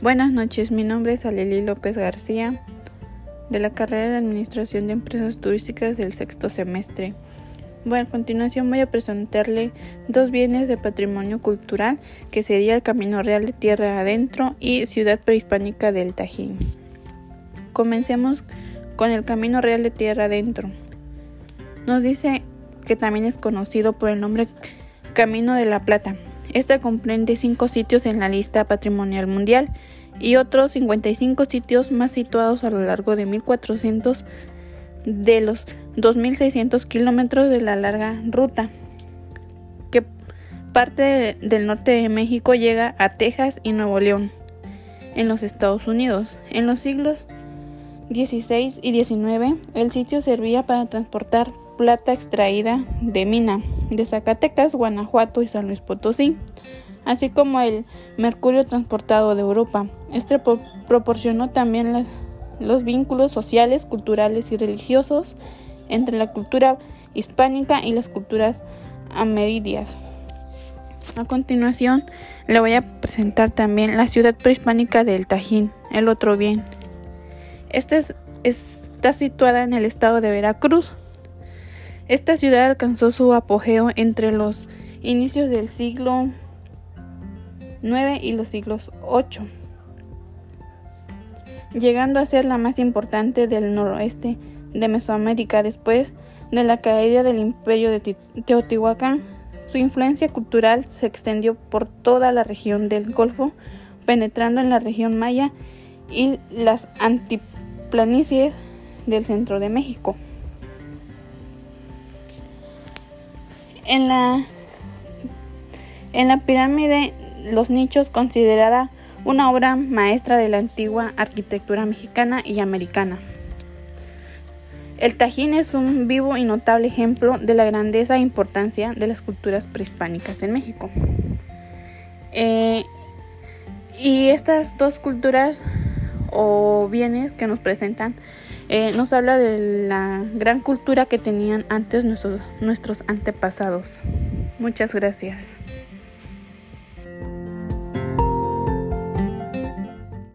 Buenas noches, mi nombre es Aleli López García, de la carrera de Administración de Empresas Turísticas del sexto semestre. Bueno, a continuación voy a presentarle dos bienes de patrimonio cultural, que sería el Camino Real de Tierra Adentro y Ciudad Prehispánica del Tajín. Comencemos con el Camino Real de Tierra Adentro. Nos dice que también es conocido por el nombre Camino de la Plata. Esta comprende cinco sitios en la lista patrimonial mundial y otros 55 sitios más situados a lo largo de 1400 de los 2.600 kilómetros de la larga ruta que parte del norte de México llega a Texas y Nuevo León en los Estados Unidos. En los siglos XVI y XIX el sitio servía para transportar plata extraída de mina de Zacatecas, Guanajuato y San Luis Potosí, así como el mercurio transportado de Europa. Este proporcionó también los vínculos sociales, culturales y religiosos entre la cultura hispánica y las culturas amerindias. A continuación, le voy a presentar también la ciudad prehispánica del Tajín, el otro bien. Esta está situada en el estado de Veracruz. Esta ciudad alcanzó su apogeo entre los inicios del siglo IX y los siglos VIII, llegando a ser la más importante del noroeste de Mesoamérica después de la caída del imperio de Teotihuacán. Su influencia cultural se extendió por toda la región del Golfo, penetrando en la región maya y las antiplanicies del centro de México. En la, en la pirámide Los Nichos, considerada una obra maestra de la antigua arquitectura mexicana y americana. El Tajín es un vivo y notable ejemplo de la grandeza e importancia de las culturas prehispánicas en México. Eh, y estas dos culturas o bienes que nos presentan eh, nos habla de la gran cultura que tenían antes nuestros, nuestros antepasados. Muchas gracias.